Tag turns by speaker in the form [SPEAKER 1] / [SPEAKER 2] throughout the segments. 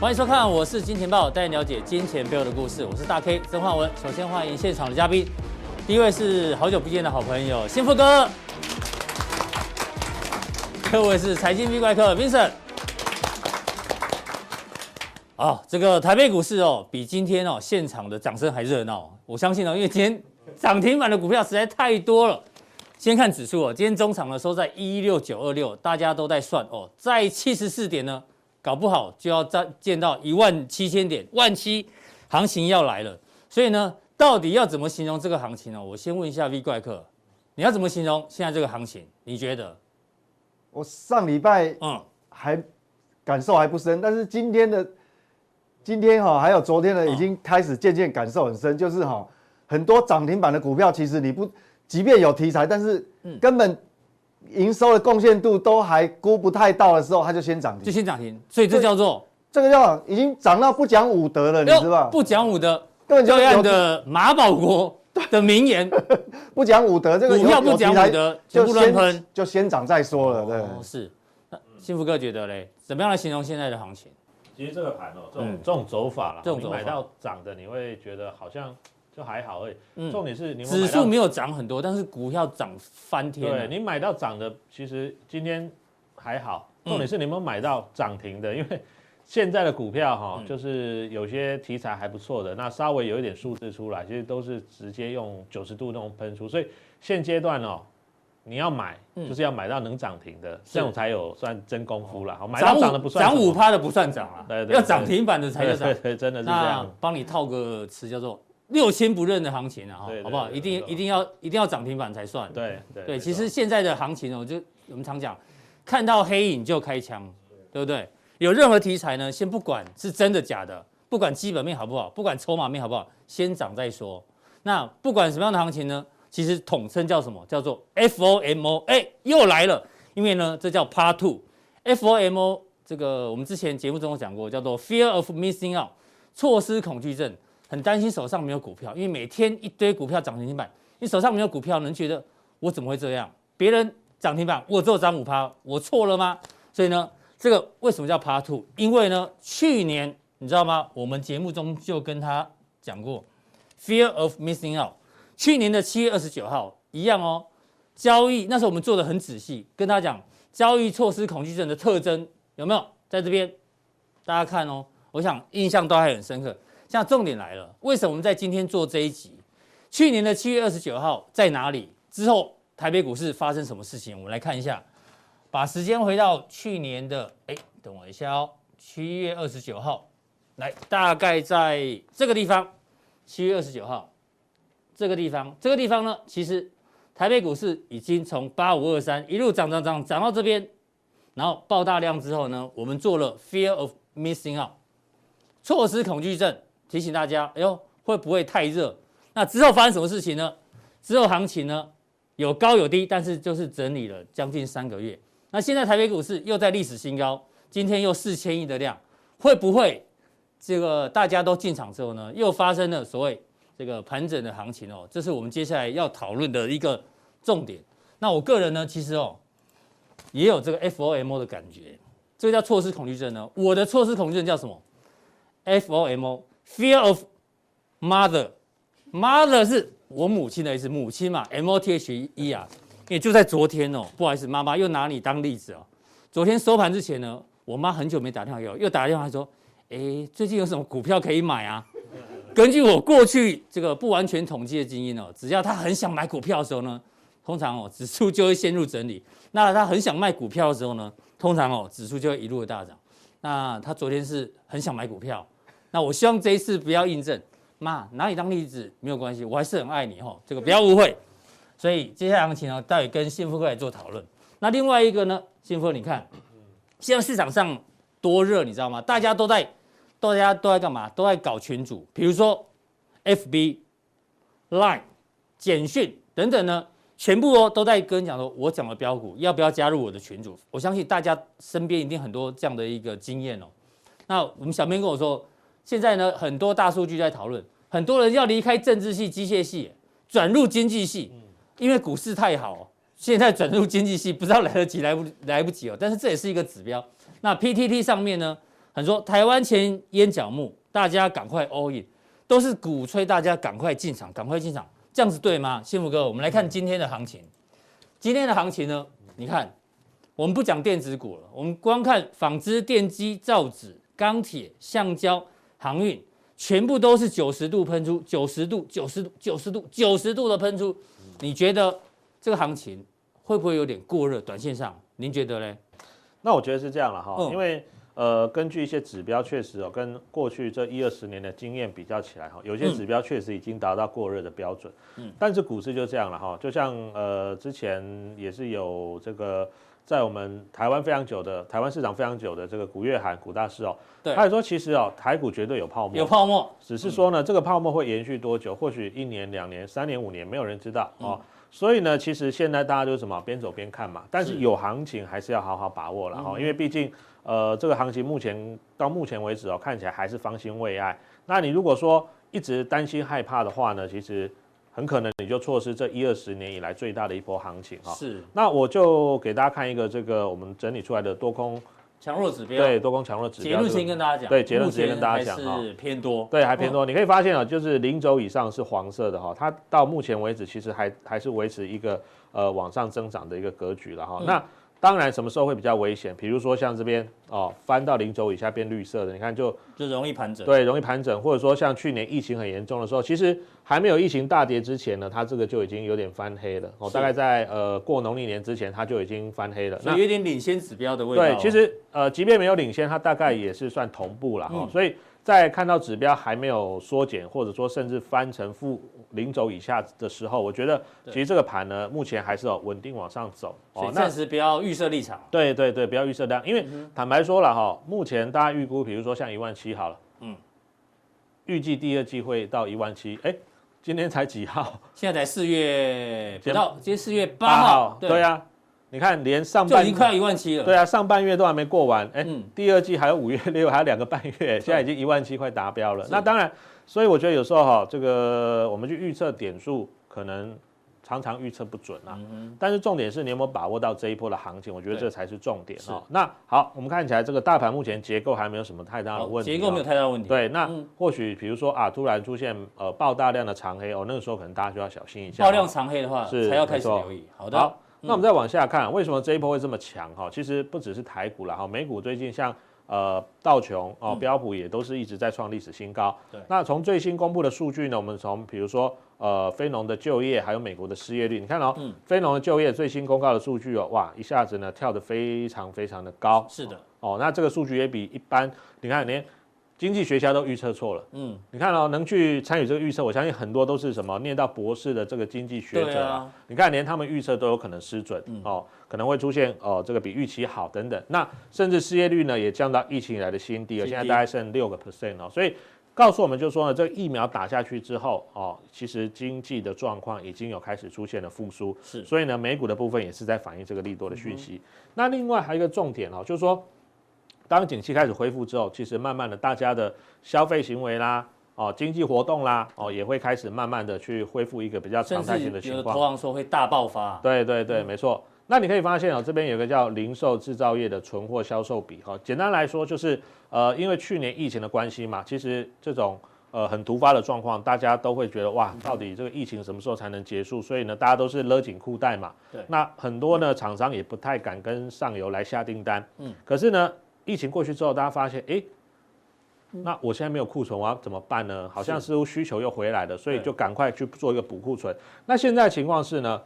[SPEAKER 1] 欢迎收看，我是金钱爆，带你了解金钱背后的故事。我是大 K 曾焕文。首先欢迎现场的嘉宾，第一位是好久不见的好朋友幸福哥，第 二位是财经 V 怪客 Vincent。好，这个台北股市哦，比今天哦现场的掌声还热闹。我相信哦，因为今天涨停板的股票实在太多了。先看指数哦，今天中场呢收在一六九二六，大家都在算哦，在七十四点呢。搞不好就要再见到一万七千点，万七行情要来了。所以呢，到底要怎么形容这个行情呢？我先问一下 V 怪客，你要怎么形容现在这个行情？你觉得？
[SPEAKER 2] 我上礼拜嗯还感受还不深，但是今天的今天哈还有昨天的已经开始渐渐感受很深，就是哈很多涨停板的股票，其实你不即便有题材，但是根本。营收的贡献度都还估不太到的时候，它就先涨停，
[SPEAKER 1] 就先涨停，所以这叫做
[SPEAKER 2] 这个叫已经涨到不讲武德了，你知道
[SPEAKER 1] 不讲武德，对岸的马保国的名言，
[SPEAKER 2] 不讲武德，这个
[SPEAKER 1] 股票不讲武德就不乱喷，
[SPEAKER 2] 就先涨再说了，对。
[SPEAKER 1] 哦，是。那幸福哥觉得嘞，怎么样来形容现在的行情？
[SPEAKER 3] 其实这个盘哦，这种这种走法啦，这种买到涨的，你会觉得好像。就还好而已，嗯，重点是你
[SPEAKER 1] 指数没有涨很多，但是股票涨翻天。
[SPEAKER 3] 对，你买到涨的，其实今天还好。重点是你有没有买到涨停的？因为现在的股票哈，就是有些题材还不错的，那稍微有一点数字出来，其实都是直接用九十度那种喷出。所以现阶段哦，你要买就是要买到能涨停的，这种才有算真功夫了。好，买到涨的不算，
[SPEAKER 1] 涨五趴的不算涨啊，对对，要涨停板的才叫涨。
[SPEAKER 3] 对，真的是这样。
[SPEAKER 1] 帮你套个词叫做。六亲不认的行情啊，哈，好不好？一定一定要一定要涨停板才算。
[SPEAKER 3] 对对
[SPEAKER 1] 对，其实现在的行情哦，就我们常讲，看到黑影就开枪，对不对？有任何题材呢，先不管是真的假的，不管基本面好不好，不管筹码面好不好，先涨再说。那不管什么样的行情呢，其实统称叫什么？叫做 FOMO。哎，又来了，因为呢，这叫 Part Two。FOMO 这个我们之前节目中有讲过，叫做 Fear of Missing Out，错失恐惧症。很担心手上没有股票，因为每天一堆股票涨停板，你手上没有股票，能觉得我怎么会这样？别人涨停板，我只有涨五趴，我错了吗？所以呢，这个为什么叫 Part Two？因为呢，去年你知道吗？我们节目中就跟他讲过，Fear of Missing Out。去年的七月二十九号一样哦，交易那时候我们做的很仔细，跟他讲交易错失恐惧症的特征有没有？在这边大家看哦，我想印象都还很深刻。像重点来了，为什么我们在今天做这一集？去年的七月二十九号在哪里？之后台北股市发生什么事情？我们来看一下，把时间回到去年的，哎，等我一下哦，七月二十九号，来，大概在这个地方，七月二十九号，这个地方，这个地方呢，其实台北股市已经从八五二三一路涨涨涨涨到这边，然后爆大量之后呢，我们做了 Fear of Missing Out，错失恐惧症。提醒大家，哎呦，会不会太热？那之后发生什么事情呢？之后行情呢，有高有低，但是就是整理了将近三个月。那现在台北股市又在历史新高，今天又四千亿的量，会不会这个大家都进场之后呢，又发生了所谓这个盘整的行情哦？这是我们接下来要讨论的一个重点。那我个人呢，其实哦，也有这个 FOMO 的感觉，这个叫错失恐惧症呢。我的错失恐惧症叫什么？FOMO。Fear of mother，mother 是我母亲的意思，母亲嘛，M O T H E 啊，也就在昨天哦，不好意思，妈妈又拿你当例子哦。昨天收盘之前呢，我妈很久没打电话给我，又打电话说，哎，最近有什么股票可以买啊？根据我过去这个不完全统计的经验哦，只要她很想买股票的时候呢，通常哦指数就会陷入整理；那她很想卖股票的时候呢，通常哦指数就会一路的大涨。那她昨天是很想买股票。那我希望这一次不要印证，妈拿你当例子没有关系，我还是很爱你吼，这个不要误会。所以接下来行情呢，待会跟幸福哥来做讨论。那另外一个呢，幸福哥你看，现在市场上多热，你知道吗？大家都在，大家都在干嘛？都在搞群组，比如说 FB、Line、简讯等等呢，全部哦都在跟讲说，我讲的标股要不要加入我的群组？我相信大家身边一定很多这样的一个经验哦。那我们小编跟我说。现在呢，很多大数据在讨论，很多人要离开政治系、机械系，转入经济系，因为股市太好，现在转入经济系不知道来得及来不来不及哦。但是这也是一个指标。那 PTT 上面呢，很多台湾前烟角木，大家赶快 all in，都是鼓吹大家赶快进场，赶快进场，这样子对吗？幸福哥，我们来看今天的行情。今天的行情呢？你看，我们不讲电子股了，我们光看纺织、电机、造纸、钢铁、橡胶、航运，全部都是九十度喷出，九十度、九十度、九十度、九十度的喷出。你觉得这个行情会不会有点过热？短线上，您觉得呢？
[SPEAKER 3] 那我觉得是这样了哈，嗯、因为呃，根据一些指标，确实哦，跟过去这一二十年的经验比较起来哈，有些指标确实已经达到过热的标准。嗯，但是股市就这样了哈，就像呃之前也是有这个在我们台湾非常久的台湾市场非常久的这个古月涵古大师哦，对，他也说其实哦台股绝对有泡沫，
[SPEAKER 1] 有泡沫，
[SPEAKER 3] 只是说呢这个泡沫会延续多久，或许一年、两年、三年、五年，没有人知道哦。所以呢，其实现在大家就是什么边走边看嘛，但是有行情还是要好好把握了哈，因为毕竟呃这个行情目前到目前为止哦看起来还是方兴未艾。那你如果说一直担心害怕的话呢，其实很可能你就错失这一二十年以来最大的一波行情哈。是。那我就给大家看一个这个我们整理出来的多空。
[SPEAKER 1] 强弱指标
[SPEAKER 3] 对多空强弱指标，
[SPEAKER 1] 结论先跟大家讲。
[SPEAKER 3] 对结论直接跟大家讲哈，
[SPEAKER 1] 是偏多。
[SPEAKER 3] 对，还偏多。你可以发现啊，就是零轴以上是黄色的哈，它到目前为止其实还还是维持一个呃往上增长的一个格局了哈。那当然什么时候会比较危险？比如说像这边哦，翻到零轴以下变绿色的，你看就
[SPEAKER 1] 就容易盘整。
[SPEAKER 3] 对，容易盘整，或者说像去年疫情很严重的时候，其实还没有疫情大跌之前呢，它这个就已经有点翻黑了哦。大概在呃过农历年之前，它就已经翻黑了。
[SPEAKER 1] 那有点领先指标的味道。
[SPEAKER 3] 对，其实呃，即便没有领先，它大概也是算同步了哈。嗯、所以。在看到指标还没有缩减，或者说甚至翻成负零轴以下的时候，我觉得其实这个盘呢，目前还是有稳定往上走哦。
[SPEAKER 1] 暂时不要预设立场。
[SPEAKER 3] 对对对，不要预设量，因为坦白说了哈，目前大家预估，比如说像一万七好了，嗯，预计第二季会到一万七，哎，今天才几号？
[SPEAKER 1] 现在才四月不到，今天四月八号。
[SPEAKER 3] 对呀。你看，连上半
[SPEAKER 1] 就已经快一万七了。
[SPEAKER 3] 对啊，上半月都还没过完，哎、第二季还有五月六，还有两个半月，现在已经一万七快达标了。那当然，所以我觉得有时候哈，这个我们去预测点数，可能常常预测不准啊。嗯、但是重点是你有没有把握到这一波的行情？我觉得这才是重点哦。那好，我们看起来这个大盘目前结构还没有什么太大的问题。
[SPEAKER 1] 结构没有太大问题。
[SPEAKER 3] 对，那或许比如说啊，突然出现呃爆大量的长黑哦，那个时候可能大家就要小心一下。
[SPEAKER 1] 爆量长黑的话，是才要开始留意。好的。好
[SPEAKER 3] 那我们再往下看，为什么这一波会这么强？哈，其实不只是台股啦，哈，美股最近像呃道琼哦标普也都是一直在创历史新高。对。那从最新公布的数据呢，我们从比如说呃非农的就业，还有美国的失业率，你看哦，嗯，非农的就业最新公告的数据哦，哇，一下子呢跳得非常非常的高。
[SPEAKER 1] 是的。
[SPEAKER 3] 哦，那这个数据也比一般，你看连。经济学家都预测错了，嗯，你看哦，能去参与这个预测，我相信很多都是什么念到博士的这个经济学者啊。你看，连他们预测都有可能失准，哦，可能会出现哦这个比预期好等等。那甚至失业率呢也降到疫情以来的新低了，现在大概剩六个 percent 哦。所以告诉我们就说呢，这个疫苗打下去之后哦，其实经济的状况已经有开始出现了复苏。是，所以呢，美股的部分也是在反映这个利多的讯息。那另外还有一个重点哦，就是说。当景气开始恢复之后，其实慢慢的大家的消费行为啦，哦，经济活动啦，哦，也会开始慢慢的去恢复一个比较常态性的情况。有的投
[SPEAKER 1] 行说会大爆发。
[SPEAKER 3] 对对对，没错。那你可以发现哦，这边有个叫零售制造业的存货销售比哈，简单来说就是呃，因为去年疫情的关系嘛，其实这种呃很突发的状况，大家都会觉得哇，到底这个疫情什么时候才能结束？所以呢，大家都是勒紧裤带嘛。对。那很多呢厂商也不太敢跟上游来下订单。嗯。可是呢。疫情过去之后，大家发现，哎，那我现在没有库存，我要怎么办呢？好像似乎需求又回来了，所以就赶快去做一个补库存。那现在情况是呢，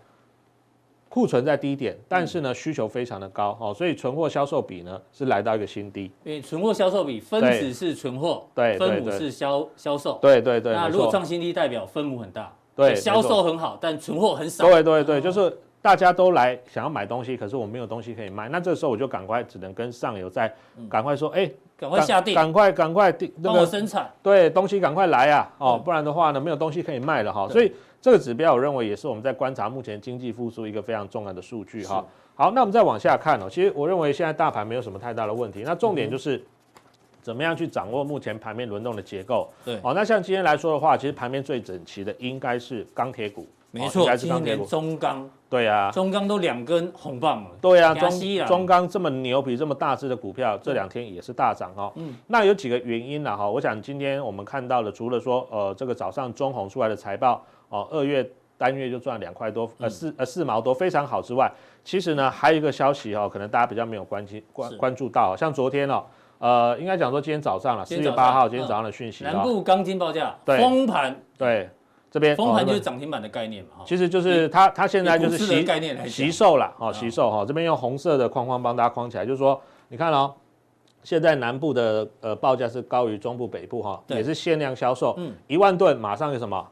[SPEAKER 3] 库存在低点，但是呢需求非常的高，哦，所以存货销售比呢是来到一个新低。
[SPEAKER 1] 因为存货销售比分子是存货，
[SPEAKER 3] 对，
[SPEAKER 1] 分母是销销售，
[SPEAKER 3] 对对对。
[SPEAKER 1] 那如果创新低，代表分母很大，对，销售很好，但存货很少。
[SPEAKER 3] 对对对，就是。大家都来想要买东西，可是我没有东西可以卖，那这时候我就赶快只能跟上游再赶快说，哎、嗯，赶、欸、快下定，赶快赶快定，
[SPEAKER 1] 帮我生产，
[SPEAKER 3] 对，东西赶快来啊，哦，嗯、不然的话呢，没有东西可以卖了哈。所以这个指标，我认为也是我们在观察目前经济复苏一个非常重要的数据哈。好，那我们再往下看哦，其实我认为现在大盘没有什么太大的问题，那重点就是怎么样去掌握目前盘面轮动的结构。对，哦，那像今天来说的话，其实盘面最整齐的应该是钢铁股。
[SPEAKER 1] 没错，
[SPEAKER 3] 哦、
[SPEAKER 1] 今天连中钢，
[SPEAKER 3] 对啊，
[SPEAKER 1] 中钢都两根红棒了。
[SPEAKER 3] 对啊，中中钢这么牛皮、这么大只的股票，这两天也是大涨哈。嗯，那有几个原因呢哈？我想今天我们看到的，除了说呃这个早上中红出来的财报哦，二月单月就赚两块多，呃四呃四毛多，非常好之外，其实呢还有一个消息哈，可能大家比较没有关心关关注到，像昨天哦。呃，应该讲说今天早上了，四月八号，今天早上的讯息。
[SPEAKER 1] 南部钢筋报价封盘，
[SPEAKER 3] 对，这边
[SPEAKER 1] 封盘就是涨停板的概念嘛。
[SPEAKER 3] 其实就是它，它现在就是吸概念来吸售了，哦，吸售哈。这边用红色的框框帮大家框起来，就是说，你看哦，现在南部的呃报价是高于中部北部哈，也是限量销售，一万吨马上有什么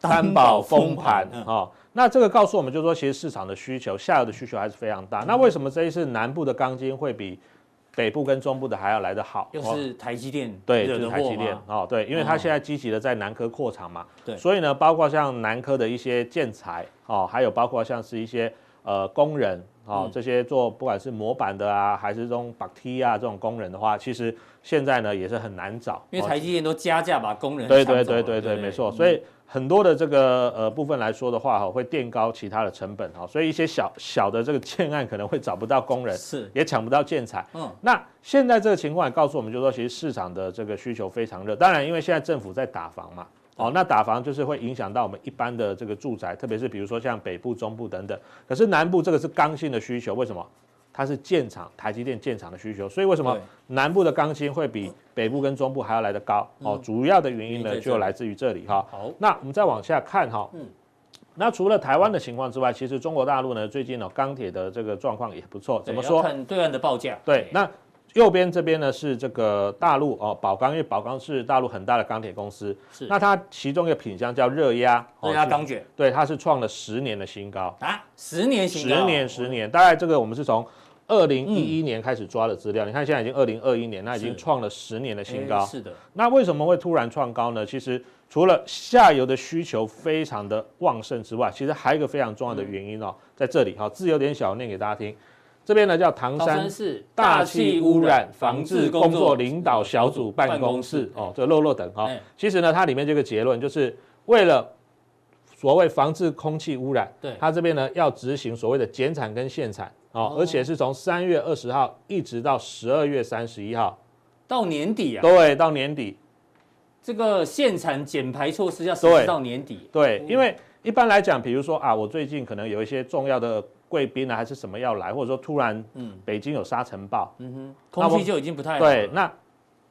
[SPEAKER 3] 担保封盘啊？那这个告诉我们，就是说其实市场的需求，下游的需求还是非常大。那为什么这一次南部的钢筋会比？北部跟中部的还要来得好，
[SPEAKER 1] 又是台积电，
[SPEAKER 3] 对，就是台积电哦，对，因为它现在积极的在南科扩厂嘛，
[SPEAKER 1] 对，
[SPEAKER 3] 所以呢，包括像南科的一些建材哦，还有包括像是一些呃工人哦，这些做不管是模板的啊，还是这种绑梯啊这种工人的话，其实现在呢也是很难找，
[SPEAKER 1] 因为台积电都加价把工人
[SPEAKER 3] 对对对对对，没错，所以。很多的这个呃部分来说的话哈，会垫高其他的成本哈，所以一些小小的这个建案可能会找不到工人，
[SPEAKER 1] 是
[SPEAKER 3] 也抢不到建材。嗯，那现在这个情况也告诉我们，就是说其实市场的这个需求非常热。当然，因为现在政府在打房嘛，哦，那打房就是会影响到我们一般的这个住宅，特别是比如说像北部、中部等等。可是南部这个是刚性的需求，为什么？它是建厂，台积电建厂的需求，所以为什么南部的钢筋会比北部跟中部还要来得高？哦，主要的原因呢就来自于这里哈。好，那我们再往下看哈。嗯，那除了台湾的情况之外，其实中国大陆呢最近呢钢铁的这个状况也不错。怎么说？
[SPEAKER 1] 看对岸的报价。
[SPEAKER 3] 对，那右边这边呢是这个大陆哦，宝钢，因为宝钢是大陆很大的钢铁公司。是。那它其中一个品相叫热压，
[SPEAKER 1] 热压钢卷。
[SPEAKER 3] 对，它是创了十年的新高
[SPEAKER 1] 啊，十年新高。
[SPEAKER 3] 十年，十年，大概这个我们是从。二零一一年开始抓的资料，嗯、你看现在已经二零二一年，那已经创了十年的新高。
[SPEAKER 1] 是的。
[SPEAKER 3] 那为什么会突然创高呢？其实除了下游的需求非常的旺盛之外，其实还有一个非常重要的原因哦，在这里哈，字有点小，念给大家听。这边呢叫唐山市大气污染防治工作领导小组办公室哦，这个漏漏等哈。其实呢，它里面这个结论就是为了所谓防治空气污染，对，它这边呢要执行所谓的减产跟限产。哦，而且是从三月二十号一直到十二月三十一号，
[SPEAKER 1] 到年底啊？
[SPEAKER 3] 对，到年底，
[SPEAKER 1] 这个限产减排措施要实施到年底。
[SPEAKER 3] 对，因为一般来讲，比如说啊，我最近可能有一些重要的贵宾啊，还是什么要来，或者说突然，嗯，北京有沙尘暴，嗯哼，
[SPEAKER 1] 空气就已经不太好。
[SPEAKER 3] 对，那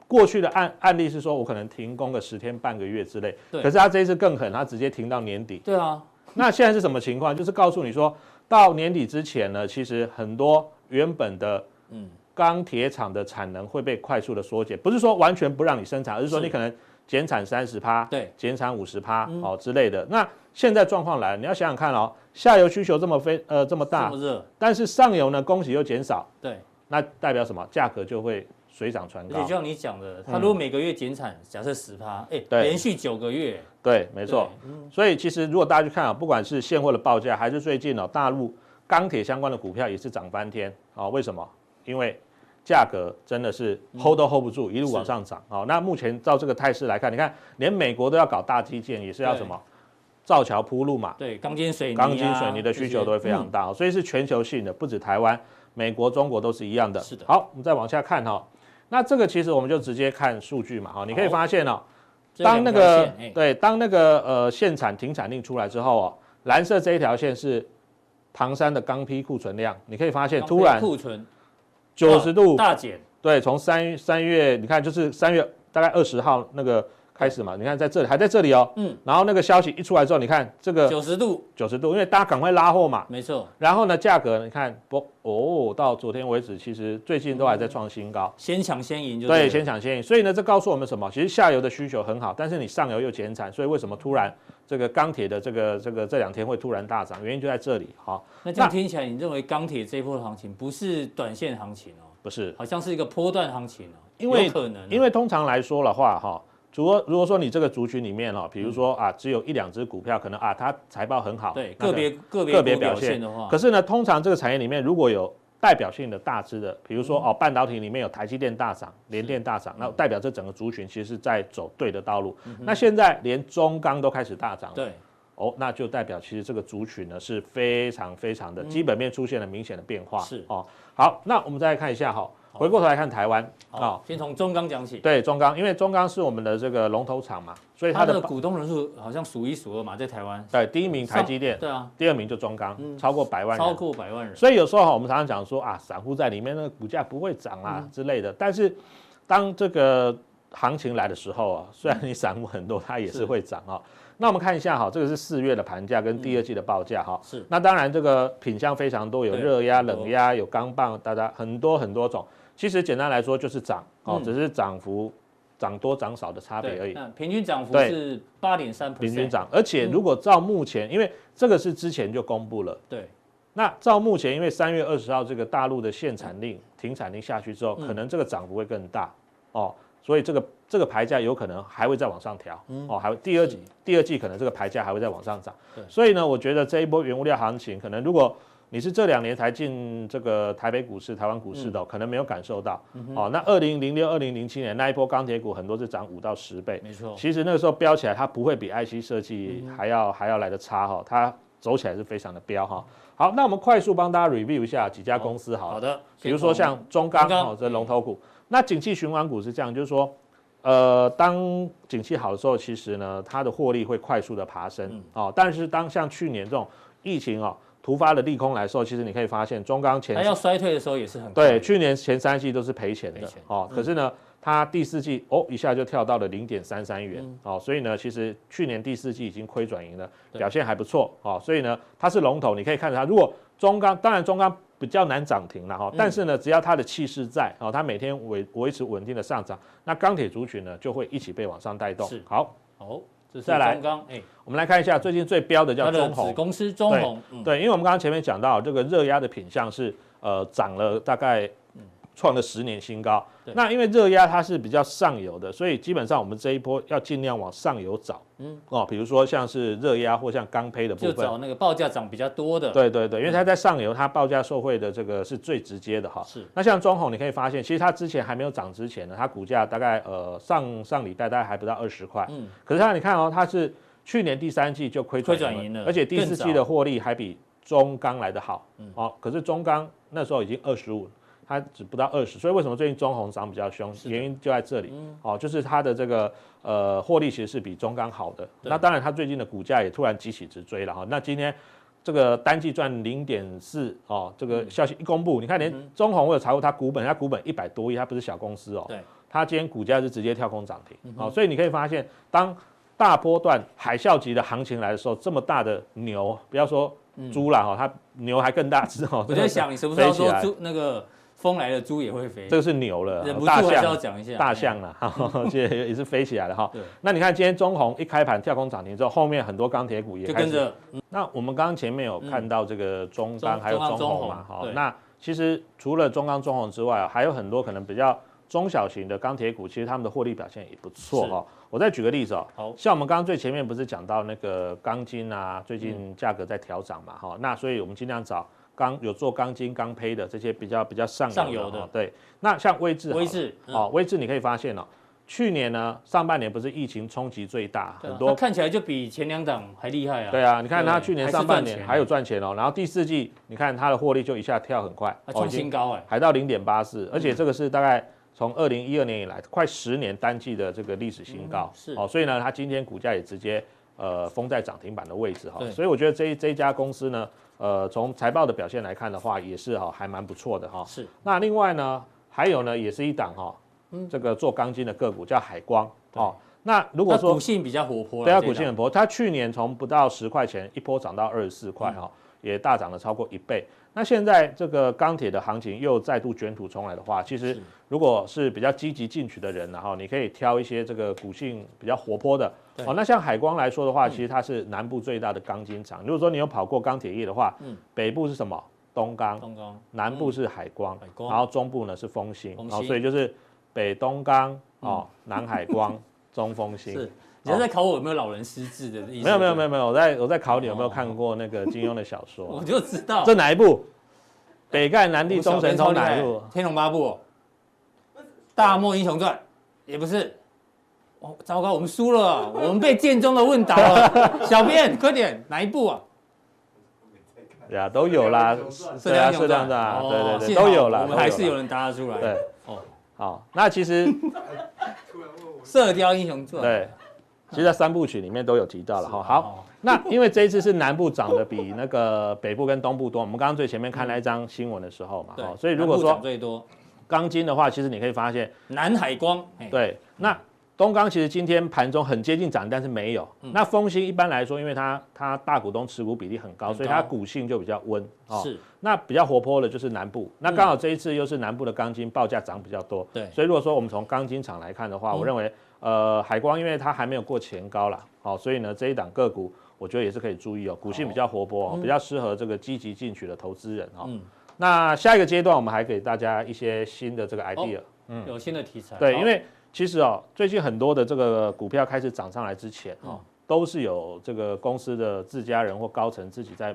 [SPEAKER 3] 过去的案案例是说我可能停工个十天半个月之类，对。可是他这一次更狠，他直接停到年底。
[SPEAKER 1] 对啊。
[SPEAKER 3] 那现在是什么情况？就是告诉你说。到年底之前呢，其实很多原本的嗯。钢铁厂的产能会被快速的缩减，不是说完全不让你生产，而是说你可能减产三十趴，对，减产五十趴哦之类的。那现在状况来了，你要想想看哦，下游需求这么非呃这么大，热，但是上游呢供给又减少，对，那代表什么？价格就会水涨船高。
[SPEAKER 1] 也就像你讲的，他如果每个月减产，假设十趴，哎，连续九个月。
[SPEAKER 3] 对，没错。所以其实如果大家去看啊，不管是现货的报价，还是最近哦，大陆钢铁相关的股票也是涨翻天啊。为什么？因为价格真的是 hold 都 hold 不住，一路往上涨啊。那目前照这个态势来看，你看连美国都要搞大基建，也是要什么造桥铺路嘛。
[SPEAKER 1] 对，钢筋水泥、
[SPEAKER 3] 钢筋水泥的需求都会非常大，所以是全球性的，不止台湾、美国、中国都是一样的。是的。好，我们再往下看哈。那这个其实我们就直接看数据嘛哈，你可以发现哦。当那个对，当那个呃限产停产令出来之后哦，蓝色这一条线是唐山的钢坯库存量，你可以发现突然库存九十度
[SPEAKER 1] 大减，
[SPEAKER 3] 对，从三三月你看就是三月大概二十号那个。开始嘛，你看在这里还在这里哦，嗯，然后那个消息一出来之后，你看这个
[SPEAKER 1] 九十度，
[SPEAKER 3] 九十度，因为大家赶快拉货嘛，
[SPEAKER 1] 没错。
[SPEAKER 3] 然后呢，价格你看不哦，到昨天为止，其实最近都还在创新高，
[SPEAKER 1] 先抢先赢就对，
[SPEAKER 3] 对，先抢先赢。所以呢，这告诉我们什么？其实下游的需求很好，但是你上游又减产，所以为什么突然这个钢铁的这个这个这两天会突然大涨？原因就在这里。好，
[SPEAKER 1] 那这样听起来，你认为钢铁这一波的行情不是短线行情哦？
[SPEAKER 3] 不是，
[SPEAKER 1] 好像是一个波段行情哦。
[SPEAKER 3] 因为
[SPEAKER 1] 可能，
[SPEAKER 3] 因为通常来说的话，哈。如果如果说你这个族群里面哦，比如说啊，只有一两只股票，可能啊，它财报很好，
[SPEAKER 1] 对，个别个别
[SPEAKER 3] 个别表现。的话，可是呢，通常这个产业里面如果有代表性的大只的，比如说哦，半导体里面有台积电大涨，联电大涨，那代表这整个族群其实是在走对的道路。那现在连中钢都开始大涨，
[SPEAKER 1] 对，
[SPEAKER 3] 哦，那就代表其实这个族群呢是非常非常的基本面出现了明显的变化。
[SPEAKER 1] 是。
[SPEAKER 3] 哦，好，那我们再来看一下哈，回过头来看台湾
[SPEAKER 1] 啊，先从中钢讲起。
[SPEAKER 3] 对，中钢，因为中钢是我们的这个龙头厂嘛，所以它的
[SPEAKER 1] 股东人数好像数一数二嘛，在台湾。
[SPEAKER 3] 对，第一名台积电，
[SPEAKER 1] 对啊，
[SPEAKER 3] 第二名就中钢，超过百万人，
[SPEAKER 1] 超过百万人。
[SPEAKER 3] 所以有时候哈，我们常常讲说啊，散户在里面那个股价不会涨啊之类的，但是当这个行情来的时候啊，虽然你散户很多，它也是会涨啊。那我们看一下哈，这个是四月的盘价跟第二季的报价哈。是。那当然这个品相非常多，有热压、冷压，有钢棒，大家很多很多种。其实简单来说就是涨哦，只是涨幅涨多涨少的差别而已。
[SPEAKER 1] 平均涨幅是八点三。
[SPEAKER 3] 平均涨，而且如果照目前，因为这个是之前就公布了。对。那照目前，因为三月二十号这个大陆的限产令、停产令下去之后，可能这个涨幅会更大哦。所以这个这个牌价有可能还会再往上调，哦，还会第二季第二季可能这个牌价还会再往上涨。所以呢，我觉得这一波原物料行情，可能如果你是这两年才进这个台北股市、台湾股市的，可能没有感受到。哦，那二零零六、二零零七年那一波钢铁股很多是涨五到十倍，没错。其实那个时候飙起来，它不会比 IC 设计还要还要来得差哈，它走起来是非常的飙哈。好，那我们快速帮大家 review 一下几家公司好，好的，比如说像中钢哦，这龙头股。那景气循环股是这样，就是说，呃，当景气好的时候，其实呢，它的获利会快速的爬升，嗯、哦。但是当像去年这种疫情哦突发的利空来的时候，其实你可以发现，中钢前它
[SPEAKER 1] 要衰退的时候也是很
[SPEAKER 3] 对，去年前三季都是赔钱的，钱哦。可是呢，它第四季哦一下就跳到了零点三三元，嗯、哦，所以呢，其实去年第四季已经亏转盈了，表现还不错，哦。所以呢，它是龙头，你可以看着它。如果中钢，当然中钢。比较难涨停了哈，但是呢，只要它的气势在哦，它每天维维持稳定的上涨，那钢铁族群呢就会一起被往上带动。是好，
[SPEAKER 1] 好，再来，哎，
[SPEAKER 3] 我们来看一下最近最标的叫中鸿
[SPEAKER 1] 公司中红，
[SPEAKER 3] 对，因为我们刚刚前面讲到这个热压的品相是呃涨了大概。创了十年新高。那因为热压它是比较上游的，所以基本上我们这一波要尽量往上游找。嗯哦，比如说像是热压或像钢胚的部分，
[SPEAKER 1] 就找那个报价涨比较多的。
[SPEAKER 3] 对对对，因为它在上游，它报价受惠的这个是最直接的哈。是。那像中鸿，你可以发现，其实它之前还没有涨之前呢，它股价大概呃上上礼拜大概还不到二十块。嗯。可是它你看哦，它是去年第三季就亏转盈了，而且第四季的获利还比中钢来的好。嗯。哦，可是中钢那时候已经二十五。它只不到二十，所以为什么最近中弘涨比较凶？原因就在这里，哦，就是它的这个呃获利其实是比中钢好的。那当然，它最近的股价也突然急起直追了哈。那今天这个单季赚零点四哦，这个消息一公布，你看连中弘我有查过它股本，它股本一百多亿，它不是小公司哦。对。它今天股价是直接跳空涨停，哦，所以你可以发现，当大波段海啸级的行情来的时候，这么大的牛，不要说猪了哈，它牛还更大只哦。
[SPEAKER 1] 我在想，你什么时候说猪那个？风来了，猪也会飞。
[SPEAKER 3] 这个是牛了，大象，大象了，这 也是飞起来了哈。那你看今天中红一开盘跳空涨停之后，后面很多钢铁股也跟着。那我们刚刚前面有看到这个中钢还有中红嘛？哈，那其实除了中钢、中红之外，还有很多可能比较中小型的钢铁股，其实他们的获利表现也不错哈。我再举个例子哦，好像我们刚刚最前面不是讲到那个钢筋啊，最近价格在调涨嘛？哈，那所以我们尽量找。钢有做钢筋、钢胚的这些比较比较上游的，上游的对。那像威智，威智哦，威智你可以发现哦，去年呢上半年不是疫情冲击最大，很多
[SPEAKER 1] 看起来就比前两档还厉害啊。
[SPEAKER 3] 对啊，你看它去年上半年还有赚钱哦，然后第四季你看它的获利就一下跳很快，
[SPEAKER 1] 创新高哎，
[SPEAKER 3] 还到零点八四，而且这个是大概从二零一二年以来快十年单季的这个历史新高，是哦，所以呢它今天股价也直接呃封在涨停板的位置哈，所以我觉得这这一家公司呢。呃，从财报的表现来看的话，也是哈，还蛮不错的哈。是。那另外呢，还有呢，也是一档哈，这个做钢筋的个股叫海光哦。那如果说
[SPEAKER 1] 股性比较活泼，
[SPEAKER 3] 对啊，股性很活泼。它去年从不到十块钱一波涨到二十四块哈，也大涨了超过一倍。那现在这个钢铁的行情又再度卷土重来的话，其实如果是比较积极进取的人，然后你可以挑一些这个股性比较活泼的。哦，那像海光来说的话，其实它是南部最大的钢筋厂。如果说你有跑过钢铁业的话，北部是什么？东钢。东钢。南部是海光。海光。然后中部呢是丰兴。丰兴。所以就是北东钢哦，南海光，中丰兴。是。
[SPEAKER 1] 你在考我有没有老人失智的意思？
[SPEAKER 3] 没有没有没有没有，我在我在考你有没有看过那个金庸的小说？
[SPEAKER 1] 我就知道。
[SPEAKER 3] 这哪一部？北丐南帝中神通哪一部？
[SPEAKER 1] 天龙八部。大漠英雄传也不是。哦，糟糕，我们输了，我们被剑中的问倒了。小编，快点，哪一部啊？
[SPEAKER 3] 呀，都有啦，
[SPEAKER 1] 是这样
[SPEAKER 3] 是这样的啊，对对对，都有了。
[SPEAKER 1] 我们还是有人答得出来。
[SPEAKER 3] 对，哦，好，那其实 《
[SPEAKER 1] 射雕英雄传》
[SPEAKER 3] 对，其实在三部曲里面都有提到了哈。好，那因为这一次是南部涨得比那个北部跟东部多，我们刚刚最前面看那一张新闻的时候嘛，所以如果说
[SPEAKER 1] 最多
[SPEAKER 3] 钢筋的话，其实你可以发现
[SPEAKER 1] 南海光，
[SPEAKER 3] 对，那。东钢其实今天盘中很接近涨，但是没有。嗯、那丰兴一般来说，因为它它大股东持股比例很高，很高，所以它股性就比较温。是。那比较活泼的就是南部。那刚好这一次又是南部的钢筋报价涨比较多。对、嗯。所以如果说我们从钢筋厂来看的话，我认为呃海光因为它还没有过前高啦，好，所以呢这一档个股我觉得也是可以注意哦，股性比较活泼，哦、比较适合这个积极进取的投资人哈。嗯。那下一个阶段我们还给大家一些新的这个 idea，、哦、
[SPEAKER 1] 嗯，有新的题材。
[SPEAKER 3] 对，因为。其实哦，最近很多的这个股票开始涨上来之前哦，嗯、都是有这个公司的自家人或高层自己在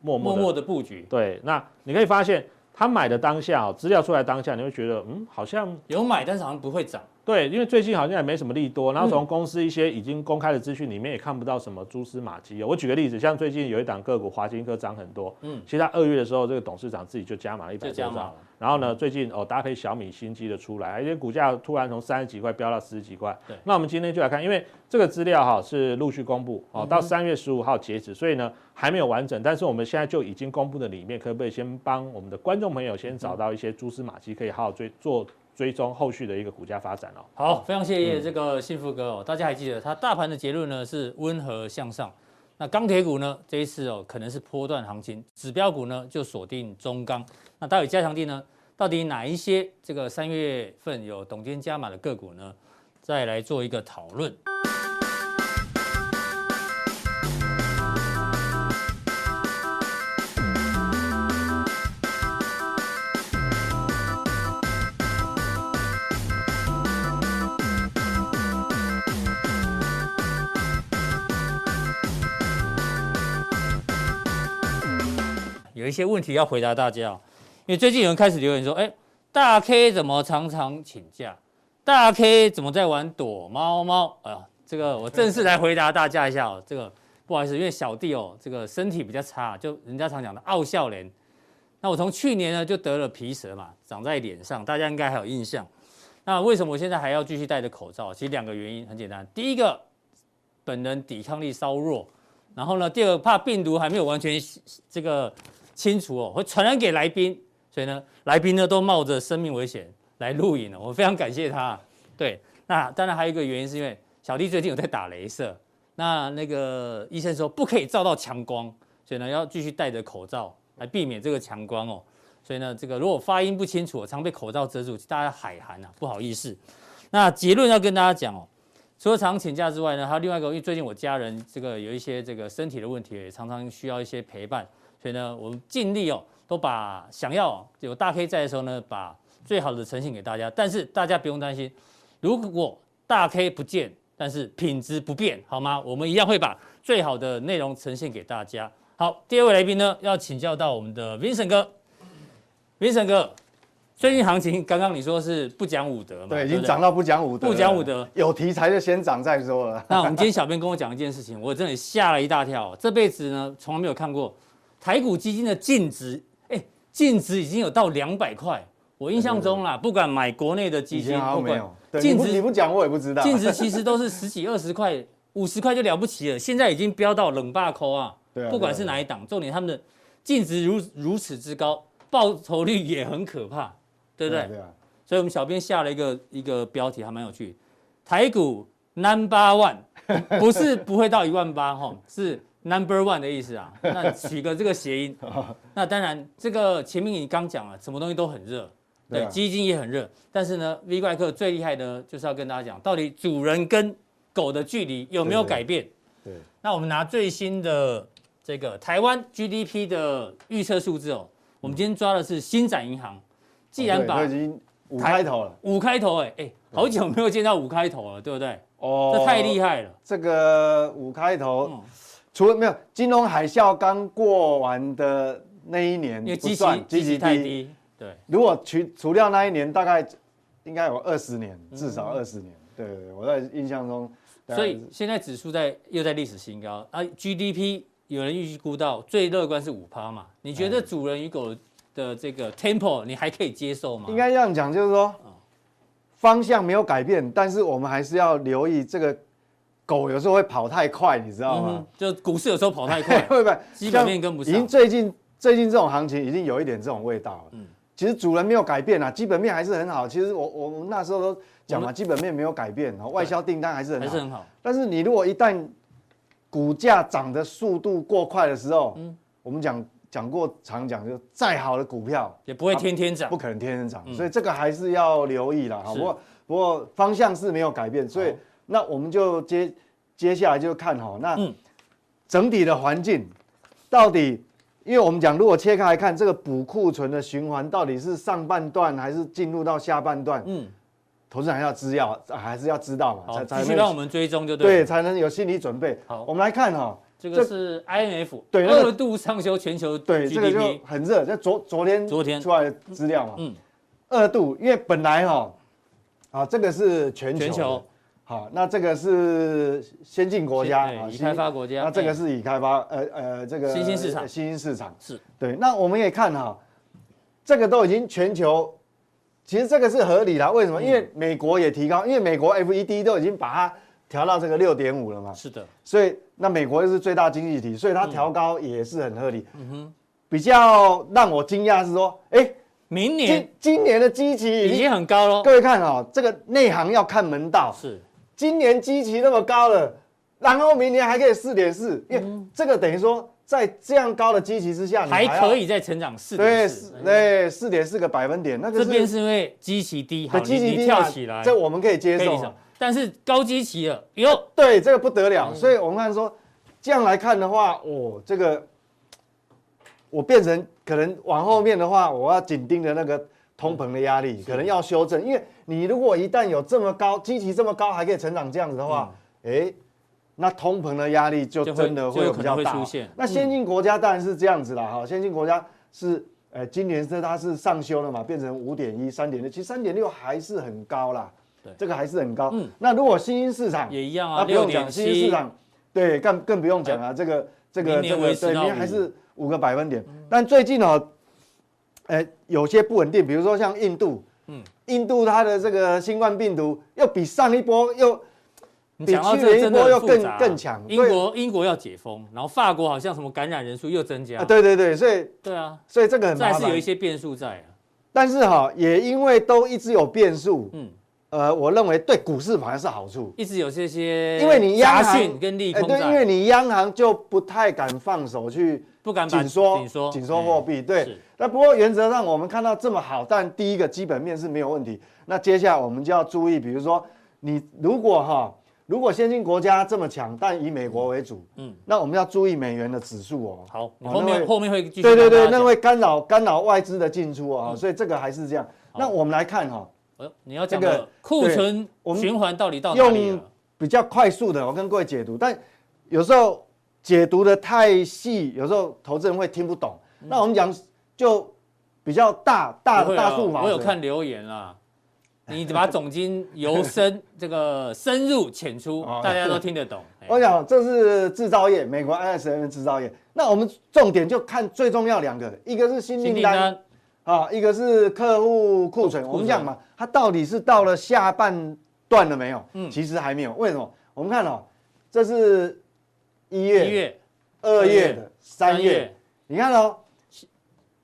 [SPEAKER 3] 默默
[SPEAKER 1] 默默的布局。
[SPEAKER 3] 对，那你可以发现，他买的当下哦，资料出来当下，你会觉得嗯，好像
[SPEAKER 1] 有买，但是好像不会涨。
[SPEAKER 3] 对，因为最近好像也没什么利多，然后从公司一些已经公开的资讯里面也看不到什么蛛丝马迹。我举个例子，像最近有一档个股华金科涨很多，嗯，其实他二月的时候，这个董事长自己就加码了一百多张。然后呢，最近哦搭配小米新机的出来，而且股价突然从三十几块飙到四十几块。对，那我们今天就来看，因为这个资料哈是陆续公布哦，到三月十五号截止，所以呢还没有完整。但是我们现在就已经公布的里面，可不可以先帮我们的观众朋友先找到一些蛛丝马迹，可以好好追做追踪后续的一个股价发展哦。
[SPEAKER 1] 好，非常谢谢这个幸福哥哦。大家还记得他大盘的结论呢是温和向上。那钢铁股呢这一次哦可能是波段行情，指标股呢就锁定中钢。那到底加强地呢？到底哪一些这个三月份有董监加码的个股呢？再来做一个讨论。一些问题要回答大家。因为最近有人开始留言说，哎，大 K 怎么常常请假？大 K 怎么在玩躲猫猫？哎呀，这个我正式来回答大家一下哦。这个不好意思，因为小弟哦，这个身体比较差，就人家常讲的傲笑脸。那我从去年呢就得了皮蛇嘛，长在脸上，大家应该还有印象。那为什么我现在还要继续戴着口罩？其实两个原因很简单，第一个，本人抵抗力稍弱，然后呢，第二怕病毒还没有完全这个清除哦，会传染给来宾。所以呢，来宾呢都冒着生命危险来录影了，我非常感谢他。对，那当然还有一个原因是因为小弟最近有在打雷射，那那个医生说不可以照到强光，所以呢要继续戴着口罩来避免这个强光哦。所以呢，这个如果发音不清楚，常被口罩遮住，大家海涵啊，不好意思。那结论要跟大家讲哦，除了常请假之外呢，还有另外一个，因为最近我家人这个有一些这个身体的问题，也常常需要一些陪伴，所以呢，我们尽力哦。都把想要有大 K 在的时候呢，把最好的呈现给大家。但是大家不用担心，如果大 K 不见，但是品质不变，好吗？我们一样会把最好的内容呈现给大家。好，第二位来宾呢，要请教到我们的 Vincent 哥。Vincent 哥，最近行情刚刚你说是不讲武德嘛？
[SPEAKER 2] 对，已经涨到不讲武德。
[SPEAKER 1] 不讲武德，
[SPEAKER 2] 有题材就先涨再说了。
[SPEAKER 1] 那我们今天小编跟我讲一件事情，我真的吓了一大跳。这辈子呢，从来没有看过台股基金的净值。净值已经有到两百块，我印象中啦，不管买国内的基金，不管净值，
[SPEAKER 2] 你不讲我也不知道。
[SPEAKER 1] 净值其实都是十几、二十块、五十块就了不起了，现在已经飙到冷霸扣啊！不管是哪一档，重点他们的净值如如此之高，报酬率也很可怕，对不对？对啊。所以我们小编下了一个一个标题，还蛮有趣，台股 Number One，不是不会到一万八哈，是。Number one 的意思啊，那取个这个谐音，那当然这个前面你刚讲了，什么东西都很热，对，基金也很热，但是呢，V 怪客最厉害的就是要跟大家讲，到底主人跟狗的距离有没有改变？对，那我们拿最新的这个台湾 GDP 的预测数字哦，我们今天抓的是新展银行，既然把
[SPEAKER 2] 已经五开头了，
[SPEAKER 1] 五开头哎哎，好久没有见到五开头了，对不对？哦，这太厉害了，
[SPEAKER 2] 这个五开头。除了没有金融海啸刚过完的那一年不算，
[SPEAKER 1] 基期太低。对，
[SPEAKER 2] 如果除除掉那一年，大概应该有二十年，至少二十年。对对对，我在印象中，
[SPEAKER 1] 所以现在指数在又在历史新高啊，GDP 有人预估到最乐观是五趴嘛？你觉得主人与狗的这个 tempo 你还可以接受吗？
[SPEAKER 2] 应该这样讲，就是说方向没有改变，但是我们还是要留意这个狗有时候会跑太快，你知道吗？
[SPEAKER 1] 嗯、就股市有时候跑太快，
[SPEAKER 2] 会不会？
[SPEAKER 1] 基本面跟不上。
[SPEAKER 2] 已经最近最近这种行情已经有一点这种味道了。嗯，其实主人没有改变啊，基本面还是很好。其实我我们那时候都讲嘛，基本面没有改变，外销订单还是很好，还是很好。但是你如果一旦股价涨的速度过快的时候，嗯，我们讲讲过常讲，就再好的股票
[SPEAKER 1] 也不会天天涨，
[SPEAKER 2] 不可能天天涨，所以这个还是要留意了。好，不过不过方向是没有改变，所以那我们就接接下来就看哈那整体的环境到底，因为我们讲如果切开来看这个补库存的循环到底是上半段还是进入到下半段，嗯。投资人还要知要，还是要知道嘛，
[SPEAKER 1] 才才能让我们追踪就对，
[SPEAKER 2] 对，才能有心理准备。好，我们来看哈，
[SPEAKER 1] 这个是 IMF 对二度上修全球
[SPEAKER 2] 对这个就很热，在昨昨天昨天。出来的资料嘛，嗯，二度，因为本来哈，啊，这个是全球，全球，好，那这个是先进国家啊，
[SPEAKER 1] 已开发国家，
[SPEAKER 2] 那这个是已开发，呃呃，这个
[SPEAKER 1] 新兴市场，
[SPEAKER 2] 新兴市场是对，那我们也看哈，这个都已经全球。其实这个是合理的，为什么？因为美国也提高，因为美国 FED 都已经把它调到这个六点五了嘛。
[SPEAKER 1] 是的。所
[SPEAKER 2] 以那美国又是最大经济体，所以它调高也是很合理。嗯哼。比较让我惊讶是说，哎，
[SPEAKER 1] 明年
[SPEAKER 2] 今今年的基期
[SPEAKER 1] 已经很高了。
[SPEAKER 2] 各位看啊，这个内行要看门道。
[SPEAKER 1] 是。
[SPEAKER 2] 今年基期那么高了，然后明年还可以四点四，因为这个等于说。在这样高的基期之下，
[SPEAKER 1] 还可以再成长四点四，
[SPEAKER 2] 对，四点四个百分点。那个
[SPEAKER 1] 这边是因为基期低，好，基期低跳起来，
[SPEAKER 2] 这我们可以接受。
[SPEAKER 1] 但是高基期了，哟，
[SPEAKER 2] 对，这个不得了。所以我们看说，这样来看的话，哦，这个我变成可能往后面的话，我要紧盯着那个通膨的压力，可能要修正。因为你如果一旦有这么高基期这么高，还可以成长这样子的话，哎。那通膨的压力就真的会比较大。那先进国家当然是这样子啦，哈，先进国家是，呃，今年是它是上修了嘛，变成五点一、三点六，其实三点六还是很高啦。对，这个还是很高。嗯。那如果新兴市场
[SPEAKER 1] 也一样啊，
[SPEAKER 2] 不用讲新兴市场，对，更更不用讲啊，这个这个这个对，明年还是五个百分点。但最近哦，呃，有些不稳定，比如说像印度，嗯，印度它的这个新冠病毒又比上一波又。
[SPEAKER 1] 比去年一波又更更强。英国英国要解封，然后法国好像什么感染人数又增加。
[SPEAKER 2] 啊对对对，所以
[SPEAKER 1] 对啊，
[SPEAKER 2] 所以这个很
[SPEAKER 1] 还是有一些变数在啊。
[SPEAKER 2] 但是哈，也因为都一直有变数，嗯，呃，我认为对股市反而是好处。
[SPEAKER 1] 一直有这些，
[SPEAKER 2] 因为你央行
[SPEAKER 1] 跟利空，
[SPEAKER 2] 对，因为你央行就不太敢放手去，
[SPEAKER 1] 不敢
[SPEAKER 2] 紧缩紧缩紧缩货币。对，那不过原则上我们看到这么好，但第一个基本面是没有问题。那接下来我们就要注意，比如说你如果哈。如果先进国家这么强，但以美国为主，嗯，那我们要注意美元的指数哦。
[SPEAKER 1] 好，后面后面会继续。
[SPEAKER 2] 对对对，那会干扰干扰外资的进出哦，所以这个还是这样。那我们来看哈，
[SPEAKER 1] 你要这个库存循环到底到哪里了？
[SPEAKER 2] 用比较快速的，我跟各位解读，但有时候解读的太细，有时候投资人会听不懂。那我们讲就比较大大大数法，
[SPEAKER 1] 我有看留言啊。你把总经由深这个深入浅出，大家都听得懂。
[SPEAKER 2] 我想这是制造业，美国 ISM 制造业。那我们重点就看最重要两个，一个是新订单啊，一个是客户库存。我们讲嘛，它到底是到了下半段了没有？嗯，其实还没有。为什么？我们看哦，这是一月、二月的三月，你看哦，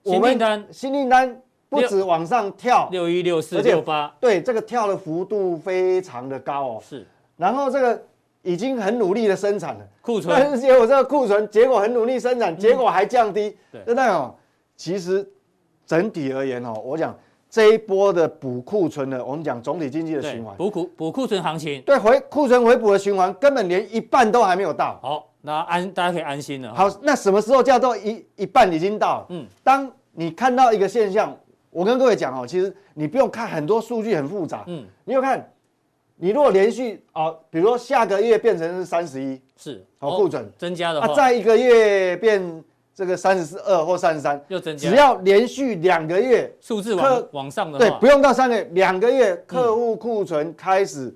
[SPEAKER 1] 新订单，
[SPEAKER 2] 新订单。不止往上跳，
[SPEAKER 1] 六一六四六八，
[SPEAKER 2] 对，这个跳的幅度非常的高哦。
[SPEAKER 1] 是，
[SPEAKER 2] 然后这个已经很努力的生产了，
[SPEAKER 1] 库存，
[SPEAKER 2] 但是结果这个库存结果很努力生产，结果还降低。对，那代表其实整体而言哦，我讲这一波的补库存的，我们讲总体经济的循环，
[SPEAKER 1] 补库补库存行情，
[SPEAKER 2] 对，回库存回补的循环根本连一半都还没有到。
[SPEAKER 1] 好，那安大家可以安心了。
[SPEAKER 2] 好，那什么时候叫做一一半已经到？嗯，当你看到一个现象。我跟各位讲哦，其实你不用看很多数据很复杂，嗯，你就看，你如果连续哦，比如说下个月变成是三十一，
[SPEAKER 1] 是。
[SPEAKER 2] 哦库存。
[SPEAKER 1] 增加的话，
[SPEAKER 2] 那再一个月变这个三十二或三十三，
[SPEAKER 1] 又增加，
[SPEAKER 2] 只要连续两个月
[SPEAKER 1] 数字往往上的话，
[SPEAKER 2] 对，不用到三个月，两个月客户库存开始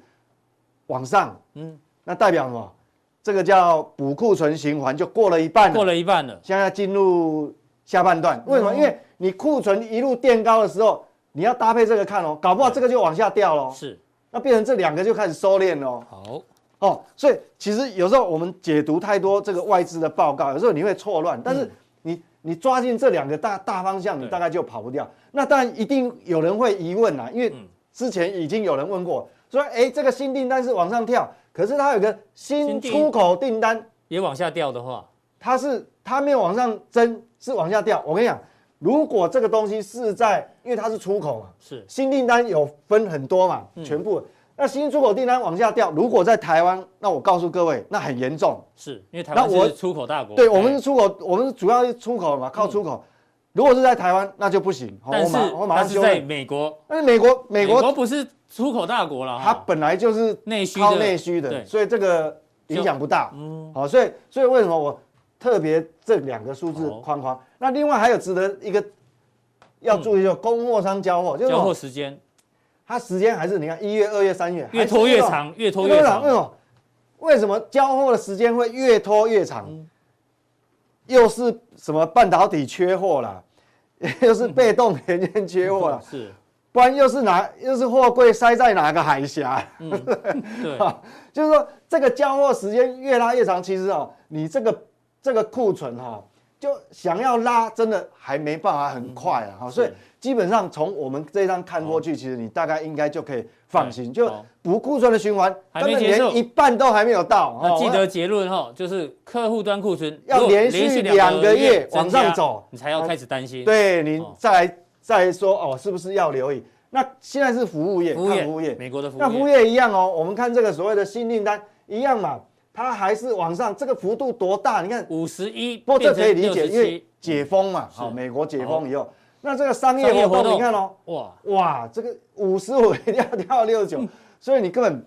[SPEAKER 2] 往上，嗯，那代表什么？这个叫补库存循环就过了一半了，
[SPEAKER 1] 过了一半了，
[SPEAKER 2] 现在进入下半段。为什么？因为你库存一路垫高的时候，你要搭配这个看哦，搞不好这个就往下掉喽。
[SPEAKER 1] 是，
[SPEAKER 2] 那变成这两个就开始收敛喽。
[SPEAKER 1] 好，
[SPEAKER 2] 哦，所以其实有时候我们解读太多这个外资的报告，有时候你会错乱。但是你你抓进这两个大大方向，你大概就跑不掉。那当然一定有人会疑问啦，因为之前已经有人问过，说哎，这个新订单是往上跳。可是它有个新出口订单
[SPEAKER 1] 也往下掉的话，
[SPEAKER 2] 它是它没有往上增，是往下掉。我跟你讲，如果这个东西是在，因为它是出口嘛，
[SPEAKER 1] 是
[SPEAKER 2] 新订单有分很多嘛，全部。那新出口订单往下掉，如果在台湾，那我告诉各位，那很严重。
[SPEAKER 1] 是因为台湾是出口大国，
[SPEAKER 2] 对，我们是出口，我们是主要是出口嘛，靠出口。如果是在台湾，那就不行。
[SPEAKER 1] 但是我马上是在美国，
[SPEAKER 2] 但是美国美国
[SPEAKER 1] 不是。出口大国了，
[SPEAKER 2] 它本来就是
[SPEAKER 1] 内需
[SPEAKER 2] 靠内需的，所以这个影响不大。嗯，好，所以所以为什么我特别这两个数字框框？那另外还有值得一个要注意，就供货商交货，就是
[SPEAKER 1] 交货时间，
[SPEAKER 2] 它时间还是你看一月、二月、三月
[SPEAKER 1] 越拖越长，越拖越长。
[SPEAKER 2] 为什么？为什么交货的时间会越拖越长？又是什么半导体缺货了，又是被动元件缺货了，
[SPEAKER 1] 是。
[SPEAKER 2] 不然又是哪又是货柜塞在哪个海峡？嗯，对，就是说这个交货时间越拉越长，其实哦，你这个这个库存哈，就想要拉，真的还没办法很快啊。哈，所以基本上从我们这张看过去，其实你大概应该就可以放心，就补库存的循环根本连一半都还没有到。
[SPEAKER 1] 那记得结论哈，就是客户端库存
[SPEAKER 2] 要连续两个月往上走，
[SPEAKER 1] 你才要开始担心。
[SPEAKER 2] 对，你再来。再说哦，是不是要留意？那现在是服务业，
[SPEAKER 1] 服务业，
[SPEAKER 2] 服务业，
[SPEAKER 1] 美国的服务业，
[SPEAKER 2] 那服务业一样哦。我们看这个所谓的新订单一样嘛，它还是往上，这个幅度多大？你看
[SPEAKER 1] 五十一，
[SPEAKER 2] 不过这可以理解，因为解封嘛，好，美国解封以后，那这个商业活动，你看哦，哇哇，这个五十五一定要跳到六十九，所以你根本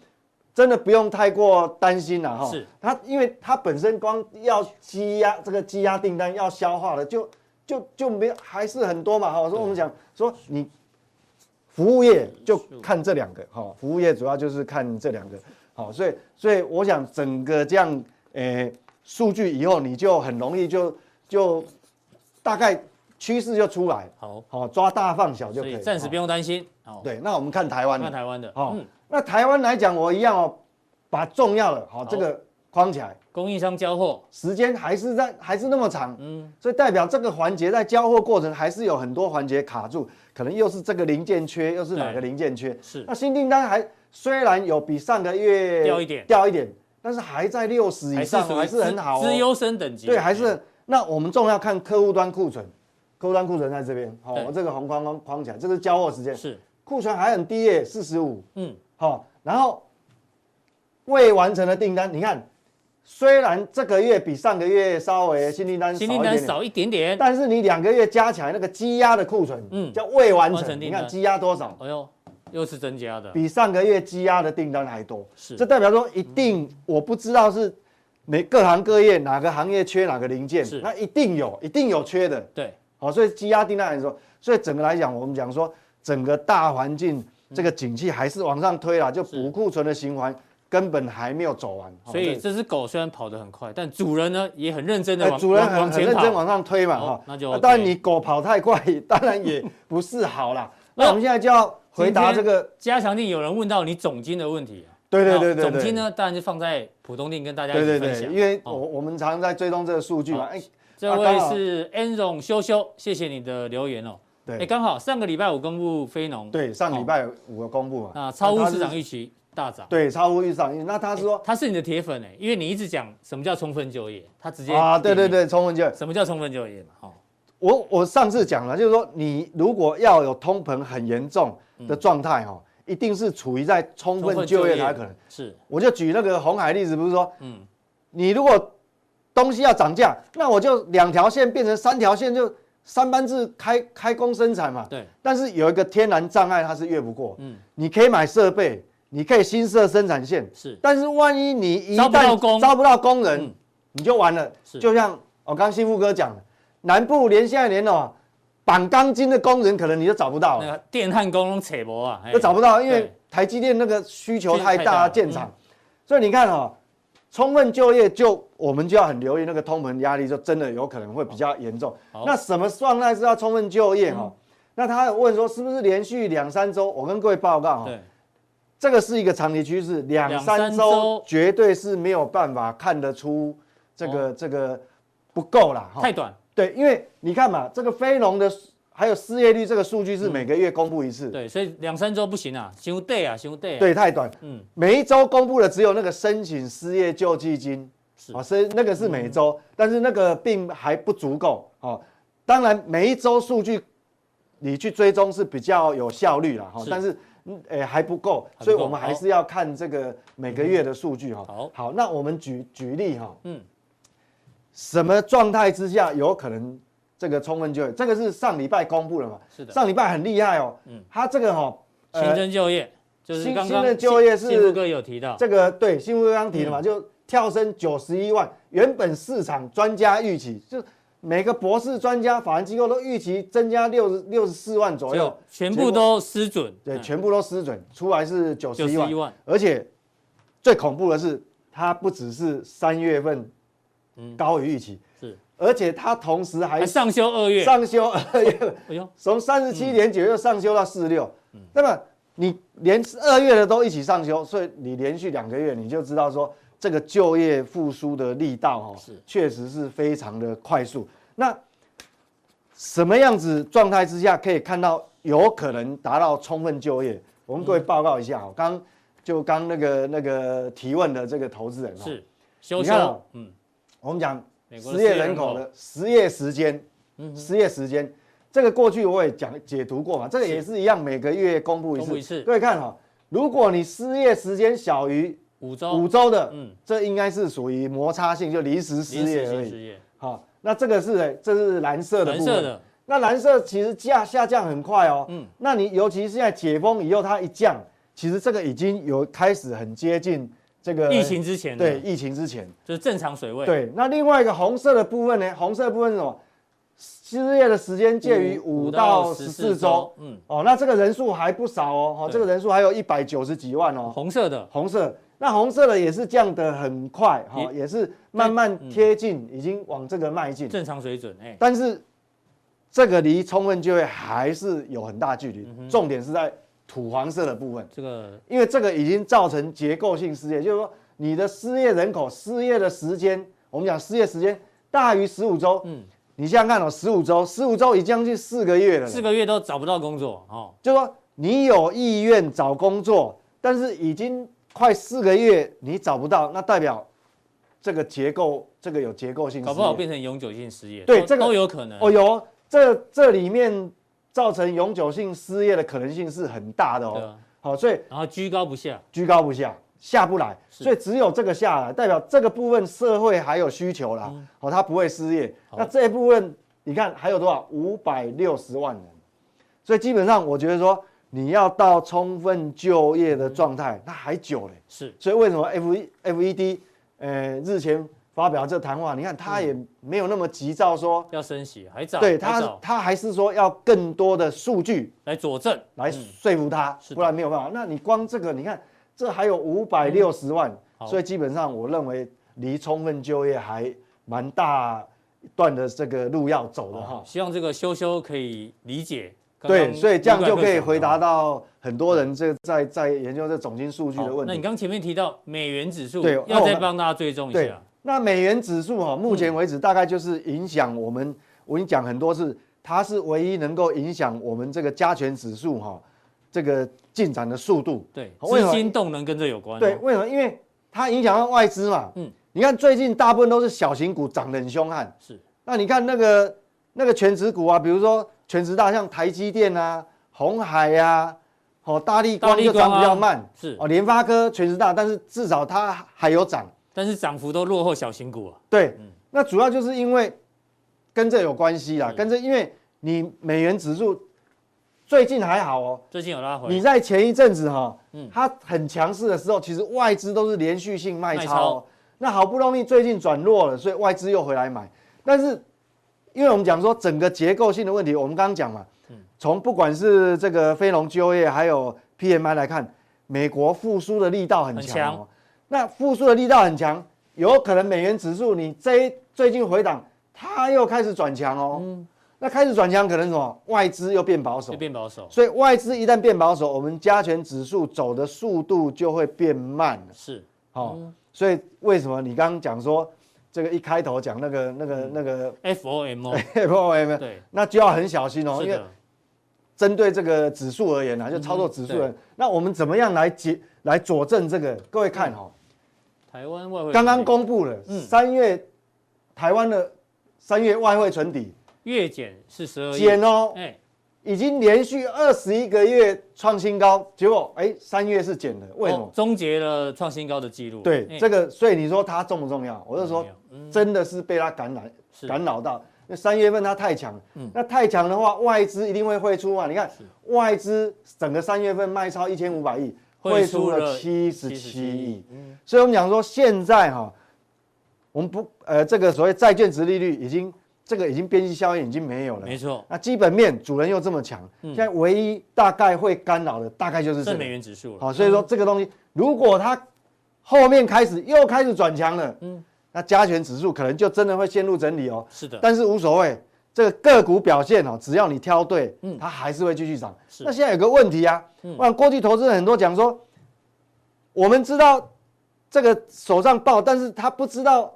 [SPEAKER 2] 真的不用太过担心了哈。是它，因为它本身光要积压这个积压订单要消化的就。就就没还是很多嘛，哈，所以我们讲说你服务业就看这两个，哈，服务业主要就是看这两个，好，所以所以我想整个这样，诶，数据以后你就很容易就就大概趋势就出来，好，好抓大放小就可以，
[SPEAKER 1] 暂时不用担心，
[SPEAKER 2] 好。对，那我们看台湾，
[SPEAKER 1] 看台湾的，
[SPEAKER 2] 哦，那台湾来讲我一样哦，把重要的，好，这个框起来。
[SPEAKER 1] 供应商交货
[SPEAKER 2] 时间还是在还是那么长，嗯，所以代表这个环节在交货过程还是有很多环节卡住，可能又是这个零件缺，又是哪个零件缺？是。那新订单还虽然有比上个月
[SPEAKER 1] 掉一点，
[SPEAKER 2] 掉一点，但是还在六十以上，还是很好，
[SPEAKER 1] 资优生等级。
[SPEAKER 2] 对，还是。那我们重要看客户端库存，客户端库存在这边，好，我这个红框框框起来，这个是交货时间，是。库存还很低耶，四十五，嗯，好，然后未完成的订单，你看。虽然这个月比上个月稍微新订单
[SPEAKER 1] 新订单少一点点，
[SPEAKER 2] 但是你两个月加起来那个积压的库存，嗯，叫未完成，你看积压多少？
[SPEAKER 1] 哎呦，又是增加的，
[SPEAKER 2] 比上个月积压的订单还多。是，这代表说一定，我不知道是每各行各业哪个行业缺哪个零件，是，那一定有，一定有缺的。对，好，所以积压订单来说，所以整个来讲，我们讲说整个大环境这个景气还是往上推了，就补库存的循环。根本还没有走完，
[SPEAKER 1] 所以这只狗虽然跑得很快，但主人呢也很认真的往
[SPEAKER 2] 主人很很认真往上推嘛，哈，
[SPEAKER 1] 那就
[SPEAKER 2] 当然你狗跑太快，当然也不是好啦。那我们现在就要回答这个
[SPEAKER 1] 加强定，有人问到你总金的问题，
[SPEAKER 2] 对对对对，
[SPEAKER 1] 总金呢当然就放在普通定跟大家一起分享，
[SPEAKER 2] 因为我我们常常在追踪这个数据嘛。哎，
[SPEAKER 1] 这位是 Enron 修修，谢谢你的留言哦。对，哎，刚好上个礼拜五公布非农，
[SPEAKER 2] 对，上礼拜五公布嘛，
[SPEAKER 1] 啊，超乎市场预期。大涨，
[SPEAKER 2] 对，超乎预算。那他说
[SPEAKER 1] 他是你的铁粉哎，因为你一直讲什么叫充分就业，他直接
[SPEAKER 2] 啊，对对对，充分就业，
[SPEAKER 1] 什么叫充分就业嘛？哦，
[SPEAKER 2] 我我上次讲了，就是说你如果要有通膨很严重的状态哈，一定是处于在充分就业才可能。是，我就举那个红海例子，不是说，嗯，你如果东西要涨价，那我就两条线变成三条线，就三班制开开工生产嘛。对。但是有一个天然障碍，它是越不过。嗯。你可以买设备。你可以新设生产线，是，但是万一你一旦招不到工人，你就完了。是，就像我刚幸福哥讲的，南部连现在连哦绑钢筋的工人，可能你都找不到。
[SPEAKER 1] 那个电焊工都扯不啊，
[SPEAKER 2] 都找不到，因为台积电那个需求太大，建厂。所以你看哈，充分就业就我们就要很留意那个通膨压力，就真的有可能会比较严重。那什么状态是要充分就业哈？那他问说是不是连续两三周？我跟各位报告哈，这个是一个长期趋势，两三周绝对是没有办法看得出这个这个不够了哈，
[SPEAKER 1] 太短。
[SPEAKER 2] 对，因为你看嘛，这个非农的。还有失业率这个数据是每个月公布一次，
[SPEAKER 1] 嗯、对，所以两三周不行啊，休 day 啊，休 day，
[SPEAKER 2] 对，太短，嗯，每一周公布的只有那个申请失业救济金，是。啊，所以那个是每周，嗯、但是那个并还不足够，哦，当然每一周数据你去追踪是比较有效率了，哈，是。但是，诶还不够，所以我们还是要看这个每个月的数据，哈，好，好，那我们举举例，哈，嗯，什么状态之下有可能？这个充分就业，这个是上礼拜公布了嘛？是的，上礼拜很厉害哦。嗯，他这个哈，
[SPEAKER 1] 新增就业就是
[SPEAKER 2] 刚的就业是
[SPEAKER 1] 幸福哥有提到
[SPEAKER 2] 这个，对，幸福哥刚提的嘛，就跳升九十一万。原本市场专家预期，就每个博士专家、法人机构都预期增加六十六十四万左右，
[SPEAKER 1] 全部都失准。
[SPEAKER 2] 对，全部都失准，出来是九十一万。而且最恐怖的是，它不只是三月份高于预期。是。而且它同时还，
[SPEAKER 1] 还上修二月，
[SPEAKER 2] 上修二月，从三十七点九又上修到四十六，那么你连二月的都一起上修，所以你连续两个月你就知道说这个就业复苏的力道哈，是确实是非常的快速。那什么样子状态之下可以看到有可能达到充分就业？我们各位报告一下哈，刚就刚那个那个提问的这个投资人
[SPEAKER 1] 是修修，嗯，
[SPEAKER 2] 我们讲。失业人口的失业时间，失业时间，这个过去我也讲解读过嘛，这个也是一样，每个月公布一次。各位看哈，如果你失业时间小于五周五周的，嗯，这应该是属于摩擦性，就临时失业而已。好，那这个是这是蓝色的部分。那蓝色其实价下降很快哦。嗯，那你尤其是现在解封以后，它一降，其实这个已经有开始很接近。这个
[SPEAKER 1] 疫情之前，
[SPEAKER 2] 对疫情之前
[SPEAKER 1] 就是正常水位。
[SPEAKER 2] 对，那另外一个红色的部分呢？红色的部分是什么？失业的时间介于五到十四周。嗯，哦，那这个人数还不少哦。哦，这个人数还有一百九十几万哦。
[SPEAKER 1] 红色的，
[SPEAKER 2] 红色，那红色的也是降得很快，哈，也是慢慢贴近，已经往这个迈进
[SPEAKER 1] 正常水准。哎，
[SPEAKER 2] 但是这个离充分就业还是有很大距离。重点是在。土黄色的部分，这个因为这个已经造成结构性失业，就是说你的失业人口失业的时间，我们讲失业时间大于十五周，嗯，你想想看哦，十五周，十五周已经将近四个月了，
[SPEAKER 1] 四个月都找不到工作哦，
[SPEAKER 2] 就是说你有意愿找工作，但是已经快四个月你找不到，那代表这个结构这个有结构性，
[SPEAKER 1] 搞不好变成永久性失业，
[SPEAKER 2] 对，这个
[SPEAKER 1] 都有可能
[SPEAKER 2] 哦，有这这里面。造成永久性失业的可能性是很大的哦。好，所以
[SPEAKER 1] 然后居高不下，
[SPEAKER 2] 居高不下，下不来，所以只有这个下来，代表这个部分社会还有需求啦。哦，他不会失业。那这一部分你看还有多少？五百六十万人。所以基本上我觉得说你要到充分就业的状态，那还久嘞。是。所以为什么 F E F E D 呃日前。发表这谈话，你看他也没有那么急躁，说
[SPEAKER 1] 要升息，还早。
[SPEAKER 2] 对他，他还是说要更多的数据
[SPEAKER 1] 来佐证，
[SPEAKER 2] 来说服他，不然没有办法。那你光这个，你看这还有五百六十万，所以基本上我认为离充分就业还蛮大段的这个路要走的哈。
[SPEAKER 1] 希望这个修修可以理解。
[SPEAKER 2] 对，所以这样就可以回答到很多人这在在研究这总金数据的问题。
[SPEAKER 1] 那你刚前面提到美元指数，对，要再帮大家追踪一下。
[SPEAKER 2] 那美元指数哈，目前为止大概就是影响我们，我跟你讲很多次，它是唯一能够影响我们这个加权指数哈，这个进展的速度。
[SPEAKER 1] 对，资金动能跟这有关。
[SPEAKER 2] 对，为什么？因为它影响到外资嘛。嗯。你看最近大部分都是小型股涨得很凶悍。是。那你看那个那个全值股啊，比如说权值大，像台积电啊、红海呀、哦大力光就涨比较慢。是。哦，联发科全值大，但是至少它还有涨。
[SPEAKER 1] 但是涨幅都落后小型股啊。
[SPEAKER 2] 对，那主要就是因为跟这有关系啦，跟这因为你美元指数最近还好哦，
[SPEAKER 1] 最近有拉回。
[SPEAKER 2] 你在前一阵子哈，它很强势的时候，其实外资都是连续性卖超，那好不容易最近转弱了，所以外资又回来买。但是因为我们讲说整个结构性的问题，我们刚刚讲嘛，从不管是这个非农就业还有 PMI 来看，美国复苏的力道很强。那复苏的力道很强，有可能美元指数你这最近回档，它又开始转强哦。嗯那开始转强，可能什么外资又变保守，
[SPEAKER 1] 变保守。
[SPEAKER 2] 所以外资一旦变保守，我们加权指数走的速度就会变慢了。
[SPEAKER 1] 是，
[SPEAKER 2] 好，所以为什么你刚刚讲说这个一开头讲那个那个那个
[SPEAKER 1] FOMO，FOMO，
[SPEAKER 2] 对，那就要很小心哦，因为针对这个指数而言呢，就操作指数人，那我们怎么样来解来佐证这个？各位看哈，
[SPEAKER 1] 台湾外汇
[SPEAKER 2] 刚刚公布了三月台湾的三月外汇存底。
[SPEAKER 1] 月减是十二亿，
[SPEAKER 2] 减哦，哎，已经连续二十一个月创新高，结果哎，三月是减的，为什么？
[SPEAKER 1] 终结了创新高的记录。
[SPEAKER 2] 对，这个，所以你说它重不重要？我就说，真的是被它感染、感扰到。那三月份它太强，那太强的话，外资一定会汇出啊。你看，外资整个三月份卖超一千五百亿，汇出了七十七亿。所以我们讲说，现在哈，我们不呃，这个所谓债券值利率已经。这个已经边际效应已经没有了，
[SPEAKER 1] 没错。
[SPEAKER 2] 那基本面主人又这么强，现在唯一大概会干扰的大概就是这
[SPEAKER 1] 美元指数了。
[SPEAKER 2] 好，所以说这个东西如果它后面开始又开始转强了，嗯，那加权指数可能就真的会陷入整理哦。
[SPEAKER 1] 是的，
[SPEAKER 2] 但是无所谓，这个个股表现哦，只要你挑对，嗯，它还是会继续涨。那现在有个问题啊，我想过去投资人很多讲说，我们知道这个手上爆，但是他不知道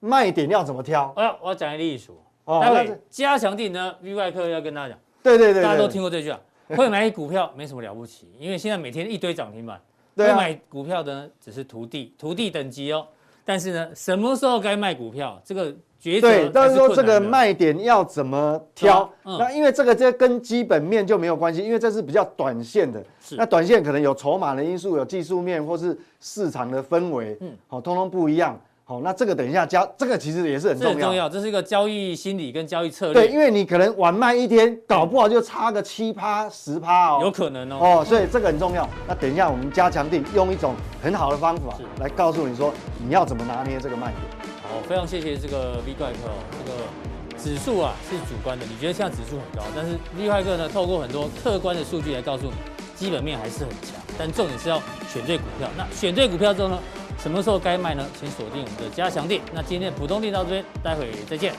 [SPEAKER 2] 卖点要怎么挑。
[SPEAKER 1] 哎，我要讲一个例数。哦，待会加强錠呢，V 外客要跟大家讲，
[SPEAKER 2] 对对对，
[SPEAKER 1] 大家都听过这句啊，会买股票没什么了不起，因为现在每天一堆涨停板，会买股票的呢只是徒弟，徒弟等级哦，但是呢，什么时候该卖股票，这个抉择，对，
[SPEAKER 2] 但是说这个卖点要怎么挑，那因为这个这跟基本面就没有关系，因为这是比较短线的，那短线可能有筹码的因素，有技术面或是市场的氛围，嗯，好，通通不一样。好，那这个等一下交，这个其实也是很重要，很重要，
[SPEAKER 1] 这是一个交易心理跟交易策略。
[SPEAKER 2] 对，因为你可能晚卖一天，搞不好就差个七趴十趴哦，
[SPEAKER 1] 有可能哦。
[SPEAKER 2] 哦，所以这个很重要。那等一下我们加强定用一种很好的方法来告诉你说，你要怎么拿捏这个卖点。
[SPEAKER 1] 好，非常谢谢这个 V 怪客哦，这个指数啊是主观的，你觉得现在指数很高，但是 V 怪客呢透过很多客观的数据来告诉你，基本面还是很强，但重点是要选对股票。那选对股票之后呢？什么时候该卖呢？请锁定我们的加强店。那今天的普通店到这边，待会再见。